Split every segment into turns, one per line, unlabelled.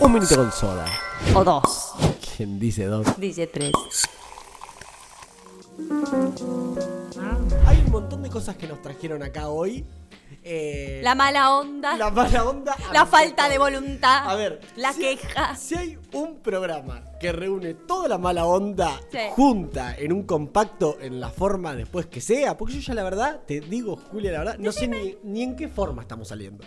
Un minuto con soda.
O dos.
¿Quién dice dos?
Dice tres.
Hay un montón de cosas que nos trajeron acá hoy. Eh,
La mala onda.
la mala onda.
La falta de voluntad.
A ver.
La
si-
queja.
Si hay un programa que reúne toda la mala onda
Sí.
junta en un compacto en la forma después que sea, porque yo ya la verdad, te digo, Julia, la verdad, no sé ni, ni en qué forma estamos saliendo.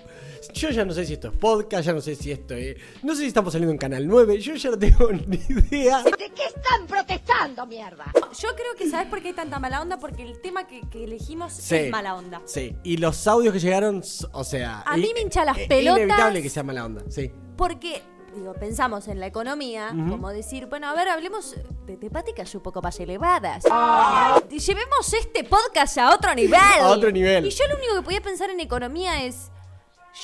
Yo ya no sé si esto es podcast, ya no sé si esto es... No sé si estamos saliendo en Canal 9, yo ya no tengo ni idea.
¿De qué están protestando, mierda?
Yo creo que sabes por qué hay tanta mala onda, porque el tema que, que elegimos
Sí.
es mala onda.
Sí, y los audios que llegaron, o sea...
A mí me hincha las
es
pelotas.
inevitable que sea mala onda, sí.
Porque, digo, pensamos en la economía, como decir, bueno, a ver, hablemos de temáticas un poco más elevadas. Llevemos este podcast a otro nivel.
A otro nivel.
Y yo lo único que podía pensar en economía es,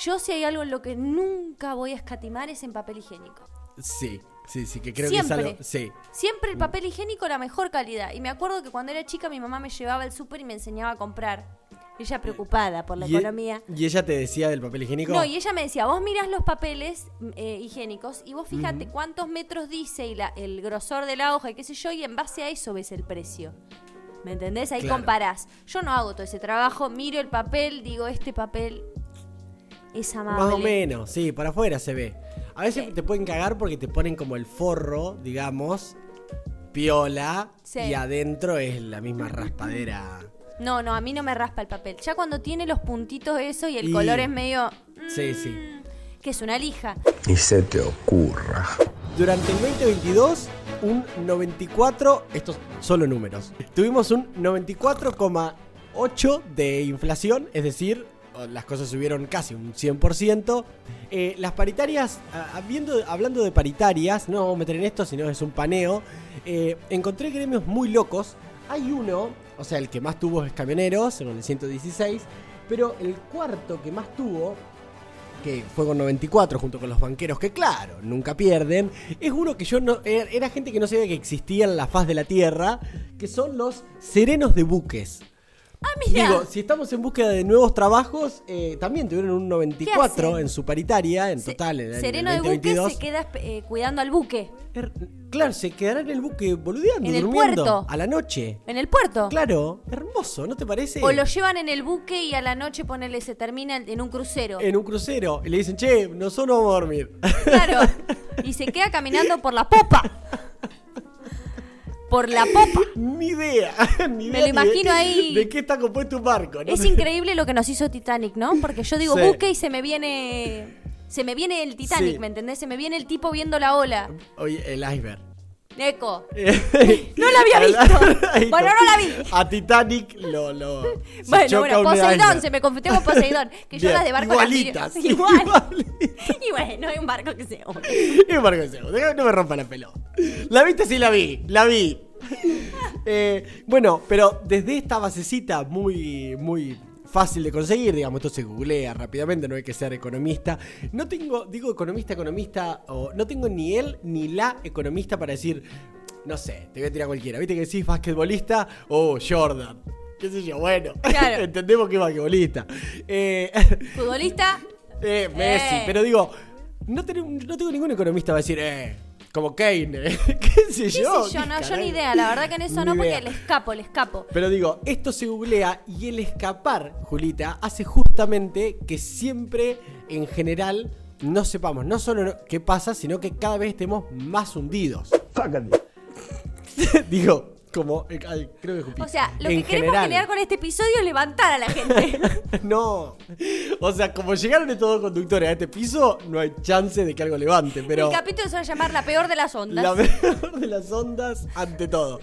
yo si hay algo en lo que nunca voy a escatimar es en papel higiénico.
Sí, sí, sí, que creo
Siempre.
que es algo... Sí.
Siempre el papel higiénico la mejor calidad. Y me acuerdo que cuando era chica mi mamá me llevaba al súper y me enseñaba a comprar. Ella preocupada por la
Y, e-
economía.
y ella te decía del papel higiénico.
No, y ella me decía, vos mirás los papeles mm, eh, higiénicos y vos fíjate cuántos metros dice y la- el grosor de la hoja y qué sé yo, y en base a eso ves el precio. ¿Me entendés? Ahí
Claro.
comparás. Yo no hago todo ese trabajo, miro el papel, digo, este papel es amable.
Más o menos, sí, para afuera se ve. A veces
Sí.
te pueden cagar porque te ponen como el forro, digamos, piola,
Sí.
y adentro es la misma raspadera.
No, no, a mí no me raspa el papel. Ya cuando tiene los puntitos eso y el
Y-
color es medio...
Sí, sí.
mm, Que es una lija.
Ni se te ocurra.
Durante el 2022, un 94, estos solo números, tuvimos un 94,8 de inflación, es decir, las cosas subieron casi un 100%. Eh, las paritarias, ah, hablando de paritarias, no vamos a meter en esto, sino es un paneo, eh, encontré gremios muy locos. Hay uno, o sea, el que más tuvo es camioneros, con el 116, pero el cuarto que más tuvo que fue con 94 junto con los banqueros, que claro, nunca pierden, es uno que yo no. Era, era gente que no sabía que existía en la faz de la tierra, que son los serenos de buques.
Ah, mira.
Digo, si estamos en búsqueda de nuevos trabajos, eh, también tuvieron un 94
hacen?
en su paritaria, en
Se-
total, en el
Sereno de buque
2022.
se queda eh, cuidando al buque.
Er- Claro, se quedará en el buque boludeando,
En el
durmiendo,
puerto.
a la noche.
En el puerto.
Claro, hermoso, ¿no te parece?
O lo llevan en el buque y a la noche ponele, se termina en un crucero.
En un crucero, y le dicen, che, nosotros no vamos a dormir.
Claro. Y se queda caminando por la popa. Por la popa.
Ni idea, ni
Me
idea
lo
ni
imagino
de,
ahí.
de qué está compuesto un barco. ¿no?
Es increíble lo que nos hizo Titanic, ¿no? Porque yo digo
Sí.
buque y se me viene. Se me viene el Titanic,
Sí.
¿me entendés? Se me viene el tipo viendo la ola.
Oye, el iceberg.
Eco.
no
la había visto. Bueno, no la vi.
A Titanic lo. lo se
Bueno, bueno, Poseidón, se me confundió con Poseidón. Que yo las de barco
igualitas,
las. Igual.
igualitas.
Y bueno, hay un barco que se hunde.
Un barco cebo, deja- No me rompa la pelota. ¿La viste? Sí, la vi. La vi. Eh, bueno, pero desde esta basecita muy, muy fácil de conseguir, digamos, esto se googlea rápidamente, no hay que ser economista. No tengo, digo economista, economista, o no tengo ni él ni la economista para decir, no sé, te voy a tirar cualquiera. ¿Viste que decís basquetbolista o Jordan? ¿Qué sé yo? Bueno,
Claro.
entendemos que es basquetbolista. Eh,
Futbolista.
eh, Messi,
Eh.
pero digo, no, no tengo ningún economista para decir, eh, como Keynes, qué sé
¿Qué
yo.
sé yo? No, yo ni idea. La verdad que en eso
Ni
no, porque le escapo, le escapo.
Pero digo, esto se googlea y el escapar, Julita, hace justamente que siempre, en general, no sepamos no solo qué pasa, sino que cada vez estemos más hundidos. digo, como, eh, ay, creo que escupí.
O sea, lo
En
que queremos
general.
generar con este episodio es levantar a la gente.
no. O sea, como llegaron estos dos conductores a este piso, no hay chance de que algo levante, pero...
El capítulo se va a llamar La peor de las ondas.
La mejor de las ondas ante todo.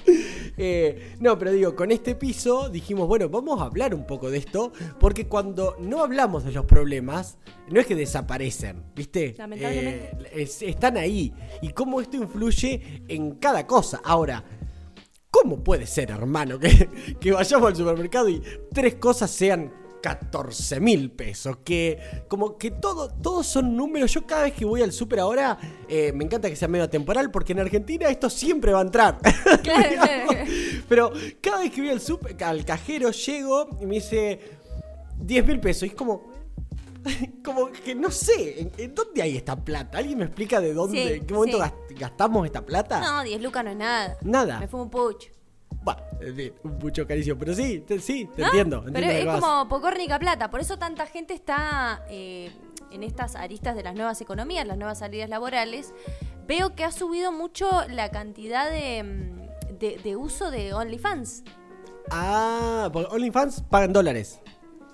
Eh, no, pero digo, con este piso dijimos, bueno, vamos a hablar un poco de esto, porque cuando no hablamos de los problemas, no es que desaparecen, ¿viste?
Lamentablemente.
Eh, es- están ahí. Y cómo esto influye en cada cosa. Ahora, ¿cómo puede ser, hermano, que, que vayamos al supermercado y tres cosas sean 14 mil pesos. Que como que todo, todos son números. Yo cada vez que voy al súper ahora, eh, me encanta que sea medio temporal, porque en Argentina esto siempre va a entrar.
Claro.
Pero cada vez que voy al súper, al cajero, llego y me dice 10 mil pesos. Y es como, como que no sé, ¿en, en dónde hay esta plata? ¿Alguien me explica de dónde,
Sí,
en qué momento
sí.
gastamos esta plata?
No, 10 lucas no es nada.
Nada.
Me fumo un pucho.
Bah, en fin, un mucho cariño, pero sí, te, sí, te
¿No?
entiendo.
Pero
entiendo
es
vas.
como pocornica plata. Por eso tanta gente está eh, en estas aristas de las nuevas economías, las nuevas salidas laborales. Veo que ha subido mucho la cantidad de, mm, de, de uso de OnlyFans.
Ah, porque OnlyFans pagan dólares.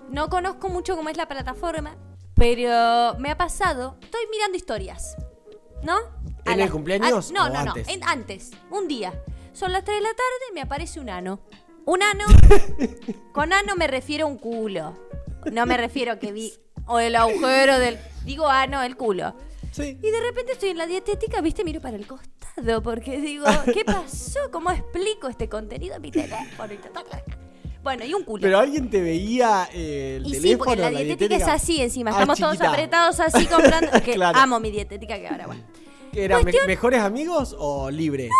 No conozco mucho cómo es la plataforma, pero me ha pasado. Estoy mirando historias, ¿no?
¿En
A
el cumpleaños
a- no,
o
no,
antes?
no. en- antes. Un día. Son las 3 de la tarde y me aparece un ano. Un ano. con ano me refiero a un culo. No me refiero a que vi. O el agujero del. Digo ano, el culo.
Sí.
Y de repente estoy en la dietética, viste, miro para el costado porque digo, ¿qué pasó? ¿Cómo explico este contenido en mi teléfono? Bueno, y un culo.
Pero alguien te veía eh, el
Y sí,
teléfono,
porque la dietética, es así encima. Estamos todos apretados así comprando. Que
Claro.
amo mi dietética que ahora, bueno.
¿Qué era? me-
Cuestión-
¿Mejores amigos o libre?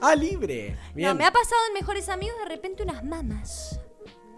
Ah, libre. Bien.
No, me ha pasado en Mejores Amigos de repente unas mamas.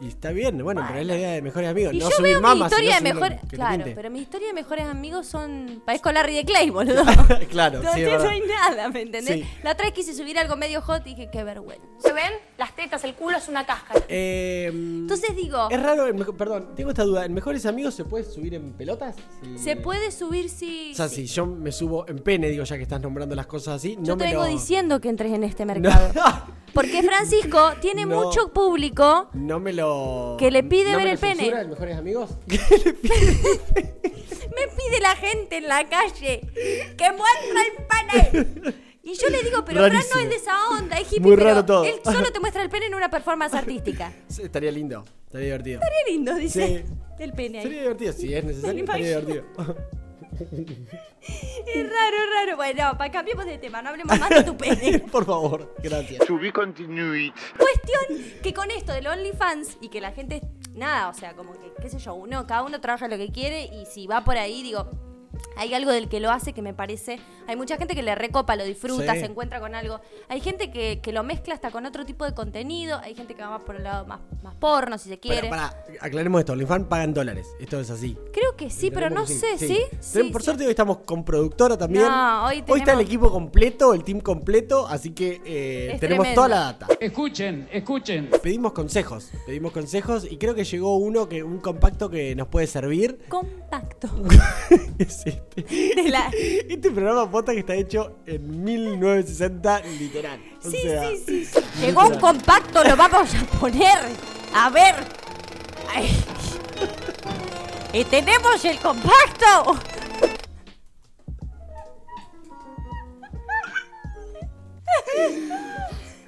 Y está bien, bueno, pero es la idea de mejores amigos.
Y
no
yo
subir
veo mi
mamas,
historia de
te
Claro, pero mi historia de Mejores Amigos son. Parezco Larry de Clay, boludo.
claro,
no,
sí,
no
verdad.
hay nada, ¿me entendés?
Sí.
La otra vez quise subir algo medio hot y dije, qué vergüenza.
¿Se ven? Las tetas, el culo es una cáscara.
Eh,
Entonces digo,
es raro, perdón, tengo esta duda. ¿En mejores amigos se puede subir en pelotas?
Se puede subir si.
O sea,
si-
yo me subo en pene, digo, ya que estás nombrando las cosas así,
Yo
no
te
me
vengo
lo...
diciendo que entres en este
No.
Porque Francisco tiene
No.
mucho público
No me lo...
Que le pide
¿no
ver
me
el
lo
pene.
censura en mejores amigos?
Me pide la gente en la calle que muestra el pene. Y yo le digo, pero Fran no
Rarísimo.
es de esa onda, es hippie,
Muy
pero
raro todo.
él solo te muestra el pene en una performance artística.
Sí, Estaría lindo, estaría divertido.
Qué lindo, dice.
Sí.
El pene
Sería
ahí.
divertido, si es necesario, estaría divertido.
Es raro, es raro. Bueno, para cambiemos de tema, no hablemos más de tu pene.
Por favor, gracias.
To be continued.
Cuestión que con esto del OnlyFans y que la gente, nada, o sea, como que, qué sé yo, uno, cada uno trabaja lo que quiere y si va por ahí, digo, hay algo del que lo hace que me parece, hay mucha gente que le recopa, lo disfruta,
Sí.
se encuentra con algo, hay gente que, que lo mezcla hasta con otro tipo de contenido, hay gente que va más por el lado más, más porno, si se quiere.
Pero para, aclaremos esto, OnlyFans pagan dólares, esto es así.
Creo que sí, pero no sé, ¿sí?
Tenemos-
Sí,
Por
sí.
suerte hoy estamos con productora también.
No, hoy
está el
tenemos-
equipo completo, el team completo, así que eh, tenemos
tremendo.
toda la data.
Escuchen, escuchen.
Pedimos consejos, pedimos consejos y creo que llegó uno que un compacto que nos puede servir.
Compacto. la-
Este programa pota que está hecho en 1960 literal. O
Sí,
sea,
sí, sí, sí. Llegó un compacto, lo vamos a poner. A ver. Y tenemos el compacto.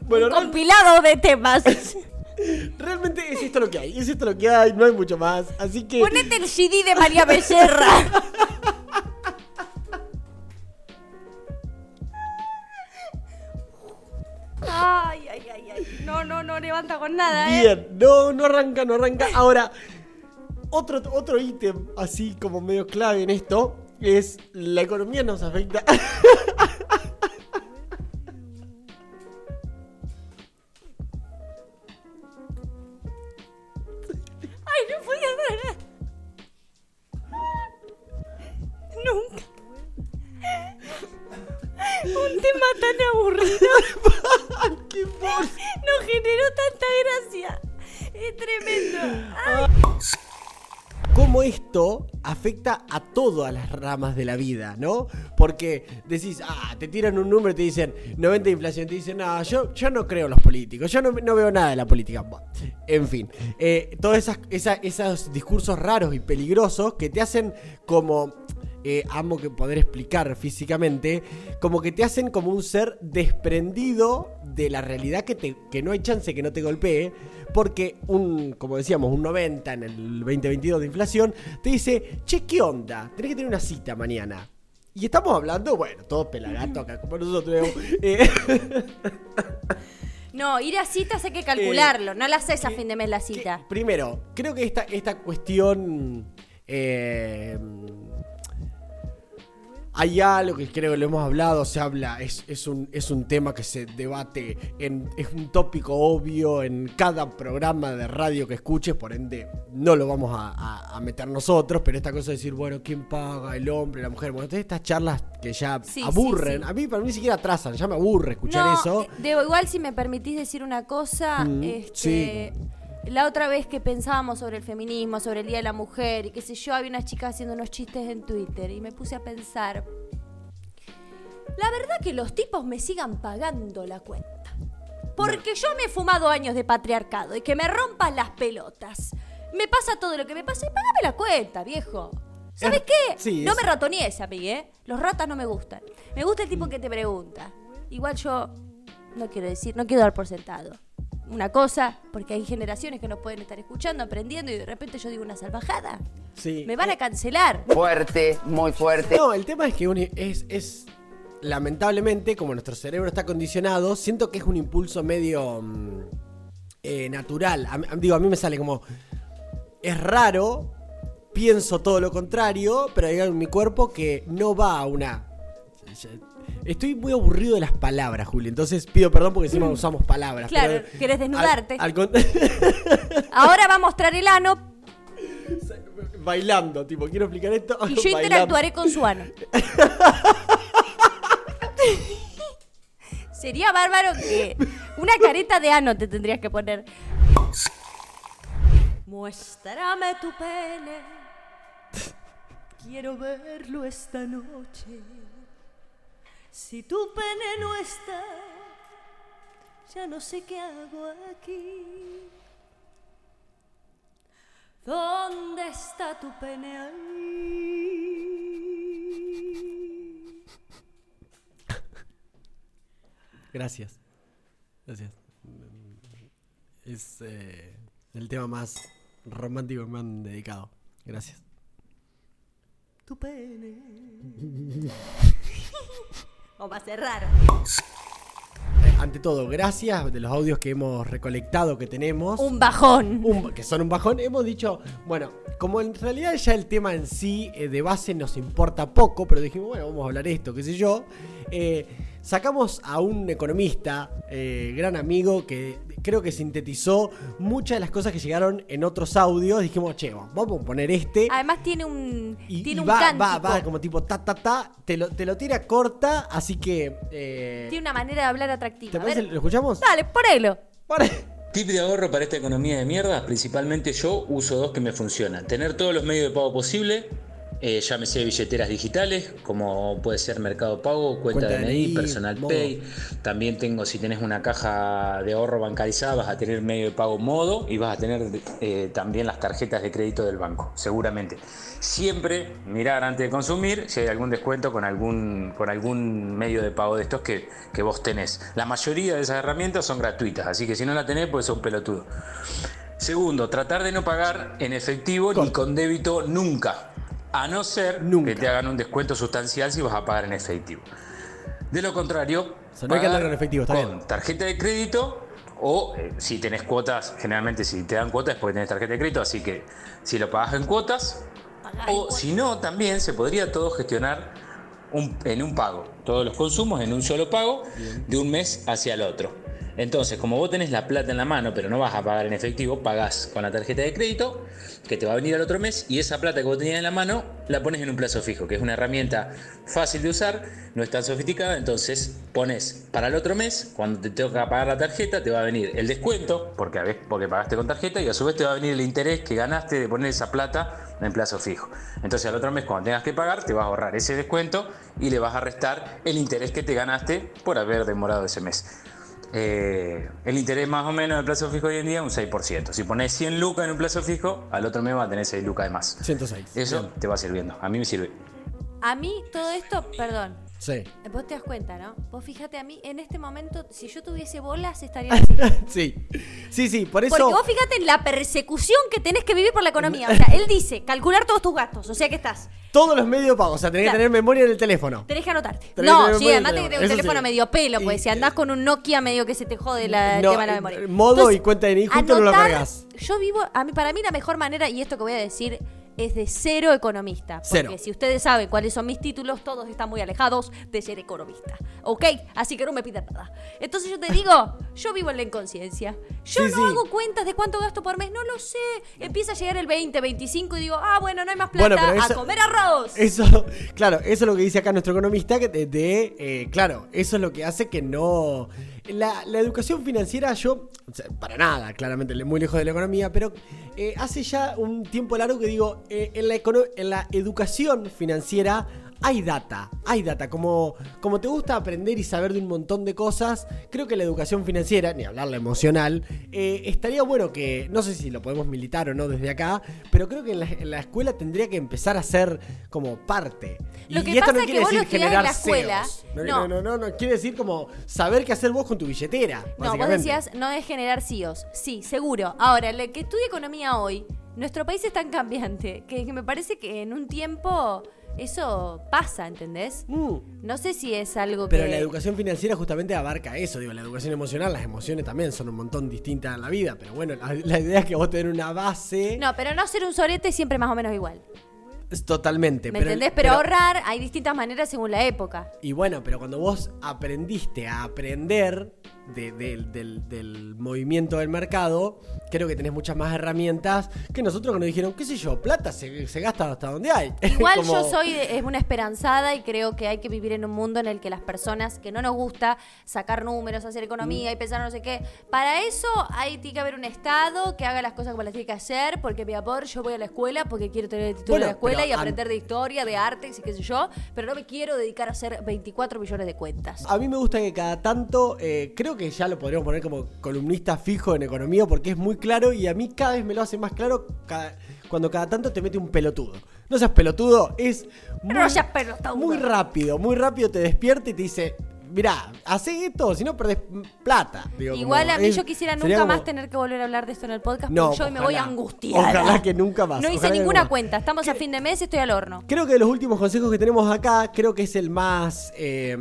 Bueno,
Compilado de temas.
realmente es esto lo que hay, es esto lo que hay, no hay mucho más. Así que
Ponete el CD de María Becerra. Con nada, ¿eh?
Bien, no, no arranca, no arranca. Ahora, otro, otro ítem así como medio clave en esto es la economía nos afecta. a todas las ramas de la vida, ¿no? Porque decís, ah, te tiran un número y te dicen 90 de inflación, te dicen, no, yo, yo no creo en los políticos, yo no, no veo nada de la política. En fin, eh, todos esas, esa- esos discursos raros y peligrosos que te hacen como, eh, amo que poder explicar físicamente, como que te hacen como un ser desprendido de la realidad que, te, que no hay chance que no te golpee, porque un, como decíamos, un 90 en el 2022 de inflación, te dice, che, ¿qué onda? Tenés que tener una cita mañana. Y estamos hablando, bueno, todo pelagato acá, como nosotros. eh,
No, ir a citas hay que calcularlo. no la haces a fin de mes la cita.
que, primero, creo que esta, esta cuestión... eh, hay algo que creo que lo hemos hablado, se habla, es, es, un, es un tema que se debate, en, es un tópico obvio en cada programa de radio que escuches, por ende no lo vamos a, a- a meter nosotros, pero esta cosa de decir, bueno, ¿quién paga? ¿El hombre? ¿La mujer? Bueno, entonces estas charlas que ya
Sí,
aburren,
sí.
a mí para mí ni siquiera atrasan, ya me aburre escuchar
No,
eso.
eh, Debo, igual si me permitís decir una cosa,
Mm,
este, la otra vez que pensábamos sobre el feminismo, sobre el Día de la Mujer y qué sé yo, había una chica haciendo unos chistes en Twitter y me puse a pensar, la verdad que los tipos me sigan pagando la cuenta. Porque yo me he fumado años de patriarcado y que me rompan las pelotas. Me pasa todo lo que me pasa y pagame la cuenta, viejo. ¿Sabes
Es-
qué?
sí,
no
es-
me ratonees a mí, ¿eh? Los ratas no me gustan. Me gusta el tipo que te pregunta. Igual yo no quiero decir, no quiero dar por sentado. Una cosa, porque hay generaciones que nos pueden estar escuchando, aprendiendo y de repente yo digo una salvajada.
Sí.
Me van a cancelar.
Fuerte, muy fuerte.
No, el tema es que un- es, es. Lamentablemente, como nuestro cerebro está condicionado, siento que es un impulso medio. mm, eh, natural. A digo, a mí me sale como. Es raro, pienso todo lo contrario, pero hay algo en mi cuerpo que no va a una. Estoy muy aburrido de las palabras, Julio. Entonces pido perdón porque encima usamos palabras.
Mm. Claro,
pero-
querés desnudarte.
al- al con-
Ahora va a mostrar el ano
bailando, tipo, quiero explicar esto.
y yo
bailando.
interactuaré con su ano. Sería bárbaro que una careta de ano te tendrías que poner. Muéstrame tu pene. Quiero verlo esta noche. Si tu pene no está, ya no sé qué hago aquí. ¿Dónde está tu pene ahí?
Gracias. Gracias. Es eh, el tema más romántico que me han dedicado. Gracias.
Tu pene. o va a ser raro.
Ante todo, gracias de los audios que hemos recolectado, que tenemos.
Un bajón.
Un- que son un bajón. Hemos dicho, bueno, como en realidad ya el tema en sí eh, de base nos importa poco, pero dijimos, bueno, vamos a hablar esto, qué sé yo. eh, sacamos a un economista, eh, gran amigo, que creo que sintetizó muchas de las cosas que llegaron en otros audios. Dijimos, che, vamos a poner este.
Además tiene un
Y,
tiene
y
un
va,
cántico.
va, va, como tipo ta, ta, ta. Te lo, te lo tira corta, así que. eh,
Tiene una manera de hablar atractiva.
¿Te parece? ¿Lo escuchamos?
Dale, ponelo.
Para.
Tip de ahorro para esta economía de mierda, principalmente yo uso dos que me funcionan. Tener todos los medios de pago posible, eh, llámese billeteras digitales, como puede ser Mercado Pago, cuenta,
Cuenta
DNI, Personal
Modo.
Pay. También tengo, si tenés una caja de ahorro bancarizada, vas a tener medio de pago modo y vas a tener eh, también las tarjetas de crédito del banco, seguramente. Siempre mirar antes de consumir si hay algún descuento con algún, con algún medio de pago de estos que, que vos tenés. La mayoría de esas herramientas son gratuitas, así que si no la tenés, pues un pelotudo. Segundo, tratar de no pagar en efectivo ni con débito nunca. A no ser
Nunca.
que te hagan un descuento sustancial si vas a pagar en efectivo. De lo contrario,
O sea, no hay que con efectivo, está
con
bien.
tarjeta de crédito o eh, si tenés cuotas, generalmente si te dan cuotas es porque tenés tarjeta de crédito, así que si lo pagas en cuotas, o si no, también se podría todo gestionar un- en un pago, todos los consumos en un solo pago de un mes hacia el otro. Entonces, como vos tenés la plata en la mano, pero no vas a pagar en efectivo, pagás con la tarjeta de crédito, que te va a venir al otro mes, y esa plata que vos tenías en la mano la pones en un plazo fijo, que es una herramienta fácil de usar, no es tan sofisticada, entonces pones para el otro mes, cuando te toca pagar la tarjeta, te va a venir el descuento, porque, a vez- porque pagaste con tarjeta, y a su vez te va a venir el interés que ganaste de poner esa plata en plazo fijo. Entonces al otro mes cuando tengas que pagar, te vas a ahorrar ese descuento y le vas a restar el interés que te ganaste por haber demorado ese mes. Eh, el interés más o menos del plazo fijo hoy en día es un 6%. Si pones 100 lucas en un plazo fijo, al otro mes va a tener 6 lucas de más.
106.
Eso
Bien.
te va sirviendo. A mí me sirve.
A mí todo esto, perdón.
Sí.
Vos te das cuenta, ¿no? Vos fíjate a mí, en este momento, si yo tuviese bolas, estaría así.
Sí. Sí, sí, por eso.
Porque vos fíjate en la persecución que tenés que vivir por la economía. O sea, él dice, calcular todos tus gastos. O sea que estás.
Todos los medios de pago. O sea, tenés
Claro.
que tener memoria en el teléfono.
Tenés que anotarte.
Tenés
no,
que
sí, además
en
te
el
que tener un
teléfono. sí.
medio pelo, pues
Y-
si andás con un Nokia medio que se te jode la, el
No,
tema de la
eh,
memoria.
modo y cuenta de DNI junto no lo cargas.
Yo vivo, a mí, para mí la mejor manera, y esto que voy a decir es de cero economista. Porque
Cero.
si ustedes saben cuáles son mis títulos, todos están muy alejados de ser economista. ¿Ok? Así que no me pidan nada. Entonces yo te digo, yo vivo en la inconsciencia. Yo
Sí,
no
sí.
hago cuentas de cuánto gasto por mes, no lo sé. Empieza a llegar el 20, 25 y digo, ah, bueno, no hay más plata,
Bueno, pero eso-
a comer arroz.
Eso, claro, eso es lo que dice acá nuestro economista, que de, de, eh, claro, eso es lo que hace que no... La, la educación financiera, yo, para nada, claramente, muy lejos de la economía, pero eh, hace ya un tiempo largo que digo, eh, en, la en la educación financiera hay data, hay data. Como, como te gusta aprender y saber de un montón de cosas, creo que la educación financiera, ni hablar la emocional, eh, estaría bueno que, no sé si lo podemos militar o no desde acá, pero creo que en la, en la escuela tendría que empezar a ser como parte.
Lo
y,
que
y esto
pasa
no quiere
que vos
decir
estudiás en
generar
la escuela.
No,
No.
no, no, no, no, quiere decir como saber qué hacer vos con tu billetera.
No, vos decías no es generar CEOs. Sí, seguro. Ahora, el que estudia economía hoy, nuestro país es tan cambiante que, que me parece que en un tiempo eso pasa, ¿entendés?
Mm.
No sé si es algo
Pero
que...
la educación financiera justamente abarca eso, digo, la educación emocional, las emociones también son un montón distintas en la vida, pero bueno, la, la idea es que vos tenés una base
No, pero no ser un sorete siempre más o menos igual.
Totalmente.
¿Me entendés? Pero, ahorrar hay distintas maneras según la época.
Y bueno, pero cuando vos aprendiste a aprender de- del- del, del movimiento del mercado, creo que tenés muchas más herramientas que nosotros que nos dijeron, qué sé yo, plata se, se gasta hasta donde hay.
Igual
Como-
yo soy es una esperanzada y creo que hay que vivir en un mundo en el que las personas que no nos gusta sacar números, hacer economía
Mm.
y pensar no sé qué, para eso hay tiene que haber un estado que haga las cosas como las tiene que hacer, porque mi amor, yo voy a la escuela porque quiero tener el título
Bueno,
de la escuela y aprender de historia, de artes y qué sé yo, pero no me quiero dedicar a hacer 24 millones de cuentas.
A mí me gusta que cada tanto, eh, creo que ya lo podríamos poner como columnista fijo en economía porque es muy claro y a mí cada vez me lo hace más claro cada- cuando cada tanto te mete un pelotudo. No seas pelotudo, es muy,
No seas pelotudo.
muy rápido, muy rápido te despierta y te dice, mirá, hacé esto, si no perdés plata. Digo,
Igual
como,
a mí
es-
yo quisiera nunca más tener que volver a hablar de esto en el podcast
No,
porque yo me voy angustiada.
Ojalá que nunca más,
No hice ninguna
más.
cuenta, estamos a fin de mes y estoy al horno.
Creo que de los últimos consejos que tenemos acá, creo que es el más. eh,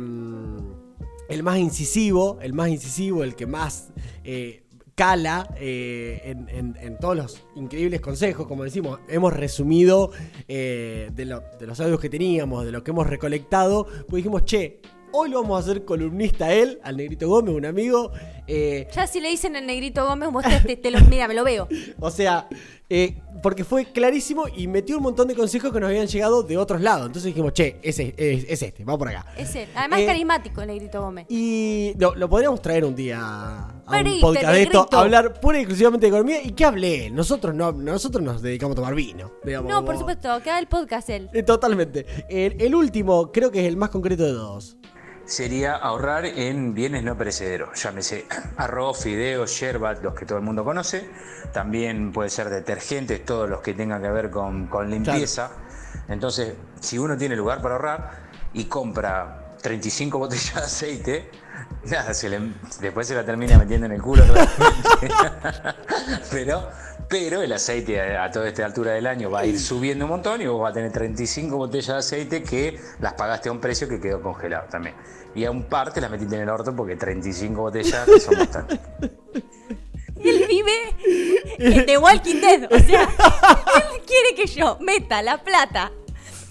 el más incisivo, el más incisivo, el que más eh, cala eh, en, en- en todos los increíbles consejos. Como decimos, hemos resumido eh, de, lo- de los audios que teníamos, de lo que hemos recolectado, pues dijimos, che. Hoy lo vamos a hacer columnista a él, al Negrito Gómez, un amigo. eh,
Ya si le dicen el negrito Gómez, vos te, te- te lo, mira, me lo veo.
o sea, eh, porque fue clarísimo y metió un montón de consejos que nos habían llegado de otros lados. Entonces dijimos, che, ese, es, es este, vamos por acá.
Ese. Además
Eh,
es carismático el negrito Gómez.
Y lo, lo podríamos traer un día a un podcast de esto, a hablar pura y exclusivamente de economía. ¿Y qué hablé? Nosotros no, nosotros nos dedicamos a tomar vino. digamos,
No, por supuesto, queda el podcast él.
Eh, Totalmente. El, el último, creo que es el más concreto de todos.
Sería ahorrar en bienes no perecederos. Llámese arroz, fideos, yerba, los que todo el mundo conoce. También puede ser detergentes, todos los que tengan que ver con, con limpieza. Entonces, si uno tiene lugar para ahorrar y compra 35 botellas de aceite, nada, se le- después se la termina metiendo en el culo. pero, pero el aceite a, toda esta altura del año va a ir subiendo un montón y vos vas a tener 35 botellas de aceite que las pagaste a un precio que quedó congelado también. Y a un par te las metiste en el orto porque 35 botellas son bastantes.
Él vive en The Walking Dead. O sea, él quiere que yo meta la plata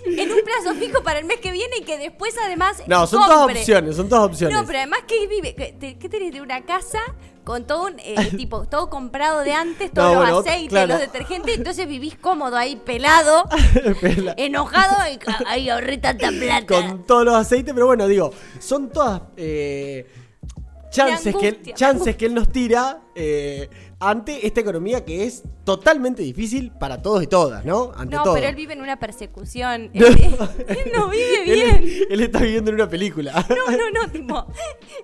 en un plazo fijo para el mes que viene y que después además.
No, son todas
compre.
opciones, son todas opciones.
No, pero además que él vive. ¿Qué tenés de una casa? Con todo un eh, tipo, todo comprado de antes, todos
No,
los
bueno,
aceites,
claro.
los detergentes, entonces vivís cómodo ahí, pelado,
Pela-
enojado, y ay, ahorré tanta plata.
con todos los aceites, pero bueno, digo, son todas eh, chances, que él, chances que él nos tira eh, ante esta economía que es totalmente difícil para todos y todas, ¿no? Ante
No,
todo.
pero él vive en una persecución.
No.
Él, él no vive
Él-
bien.
Él, está viviendo en una película.
No, no, no, tipo,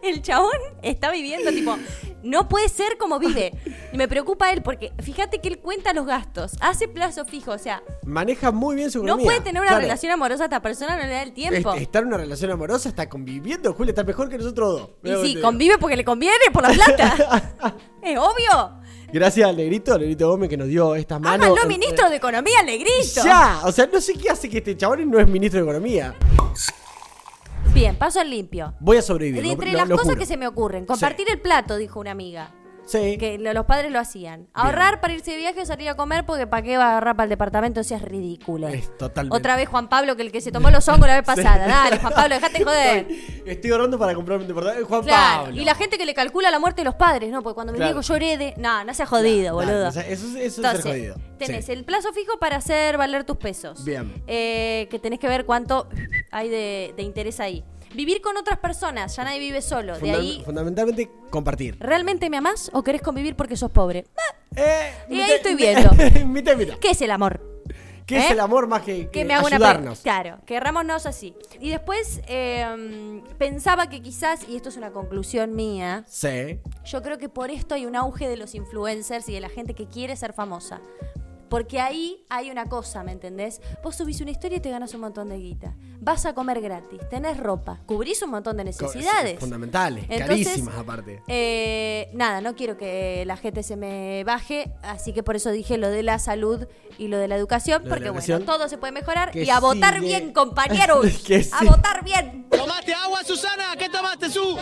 el chabón está viviendo, tipo, no puede ser como vive. Y me preocupa él porque fíjate que él cuenta los gastos, hace plazo fijo, o sea,
Maneja muy bien su
no
economía.
puede tener una
Claro.
amorosa amorosa a esta persona, no le da el tiempo.
Es- Estar en una relación amorosa, está conviviendo, Julia, está mejor que nosotros dos.
Y sí, convive porque le conviene por la plata. es obvio.
Gracias al negrito, al negrito Gómez que nos dio estas manos.
Háganlo
Eh,
ministro de Economía, negrito.
Ya, o sea, no sé qué hace que este chabón no es ministro de Economía.
Bien, paso al limpio.
Voy a sobrevivir.
De entre
lo-
las
lo
cosas
juro.
que se me ocurren, compartir el plato, dijo una amiga.
Sí.
Que lo- los padres lo hacían. Ahorrar para irse de viaje o salir a comer porque para qué va a agarrar para el departamento, sea, es ridículo.
Es totalmente.
Otra vez Juan Pablo, que el que se tomó los hongos la vez pasada. Dale, Juan Pablo, dejate joder.
Estoy, estoy ahorrando para comprarme un departamento. Juan
Claro,
Pablo.
y la gente que le calcula la muerte de los padres, ¿no? Porque cuando mi
Claro.
viejo yo herede, no, no seas jodido, boludo.
o sea, eso, es- eso es ser
Entonces,
jodido.
tenés
Sí.
el plazo fijo para hacer valer tus pesos.
Bien.
Eh, que tenés que ver cuánto hay de, de interés ahí. Vivir con otras personas, ya nadie vive solo. De ahí,
Fundamentalmente compartir.
¿realmente me amás o querés convivir porque sos pobre? Ah,
Eh,
Y ahí estoy viendo. ¿Qué es el amor?
¿Qué es
¿Eh?
el amor más que, que
que me
ayudarnos?
Claro, querrámonos así. Y después eh, pensaba que quizás, y esto es una conclusión mía,
Sí.
yo creo que por esto hay un auge de los influencers y de la gente que quiere ser famosa. Porque ahí hay una cosa, ¿me entendés? Vos subís una historia y te ganas un montón de guita. Vas a comer gratis, tenés ropa, cubrís un montón de necesidades.
Fundamentales,
Entonces,
carísimas aparte.
eh, nada, no quiero que la gente se me baje, así que por eso dije lo de la salud y lo de la educación,
Lo
porque
la
bueno, todo se puede mejorar y a votar
sigue.
bien, compañeros. A
sí.
votar bien.
¿Tomaste agua, Susana? ¿Qué tomaste, Su?